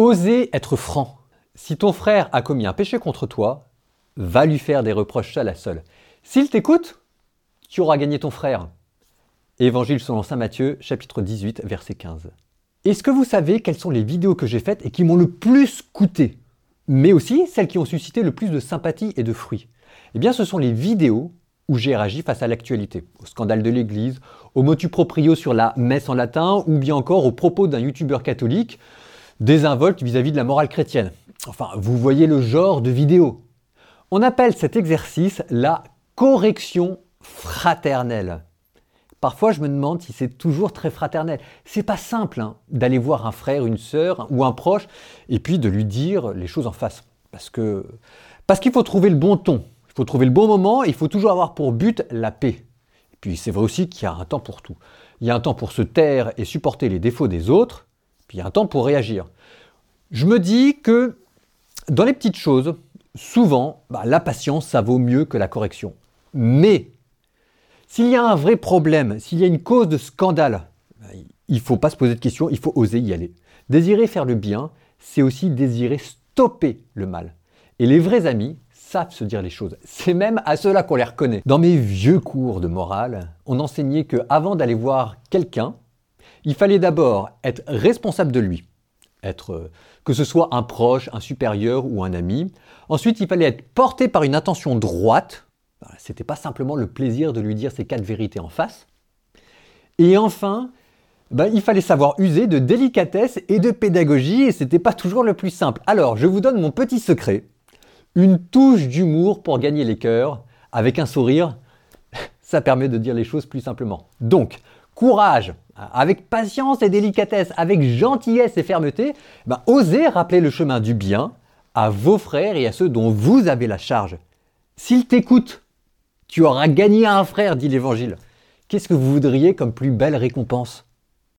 Osez être franc. Si ton frère a commis un péché contre toi, va lui faire des reproches seul à seul. S'il t'écoute, tu auras gagné ton frère. Évangile selon Saint Matthieu, chapitre 18, verset 15. Est-ce que vous savez quelles sont les vidéos que j'ai faites et qui m'ont le plus coûté Mais aussi celles qui ont suscité le plus de sympathie et de fruits? Eh bien, ce sont les vidéos où j'ai réagi face à l'actualité, au scandale de l'Église, au motu proprio sur la messe en latin, ou bien encore aux propos d'un youtubeur catholique désinvolte vis-à-vis de la morale chrétienne. Enfin, vous voyez le genre de vidéo. On appelle cet exercice la correction fraternelle. Parfois, je me demande si c'est toujours très fraternel. C'est pas simple hein, d'aller voir un frère, une sœur ou un proche et puis de lui dire les choses en face. Parce que parce qu'il faut trouver le bon ton, il faut trouver le bon moment il faut toujours avoir pour but la paix. Et puis c'est vrai aussi qu'il y a un temps pour tout. Il y a un temps pour se taire et supporter les défauts des autres, puis il y a un temps pour réagir. Je me dis que dans les petites choses, souvent, bah, la patience, ça vaut mieux que la correction. Mais s'il y a un vrai problème, s'il y a une cause de scandale, il ne faut pas se poser de questions, il faut oser y aller. Désirer faire le bien, c'est aussi désirer stopper le mal. Et les vrais amis savent se dire les choses. C'est même à cela qu'on les reconnaît. Dans mes vieux cours de morale, on enseignait que avant d'aller voir quelqu'un, il fallait d'abord être responsable de lui, être que ce soit un proche, un supérieur ou un ami. Ensuite, il fallait être porté par une intention droite, c'était pas simplement le plaisir de lui dire ces quatre vérités en face. Et enfin, ben, il fallait savoir user de délicatesse et de pédagogie, et c'était pas toujours le plus simple. Alors, je vous donne mon petit secret une touche d'humour pour gagner les cœurs, avec un sourire, ça permet de dire les choses plus simplement. Donc, courage, avec patience et délicatesse, avec gentillesse et fermeté, ben, osez rappeler le chemin du bien à vos frères et à ceux dont vous avez la charge. S'ils t'écoutent, tu auras gagné un frère, dit l'Évangile. Qu'est-ce que vous voudriez comme plus belle récompense?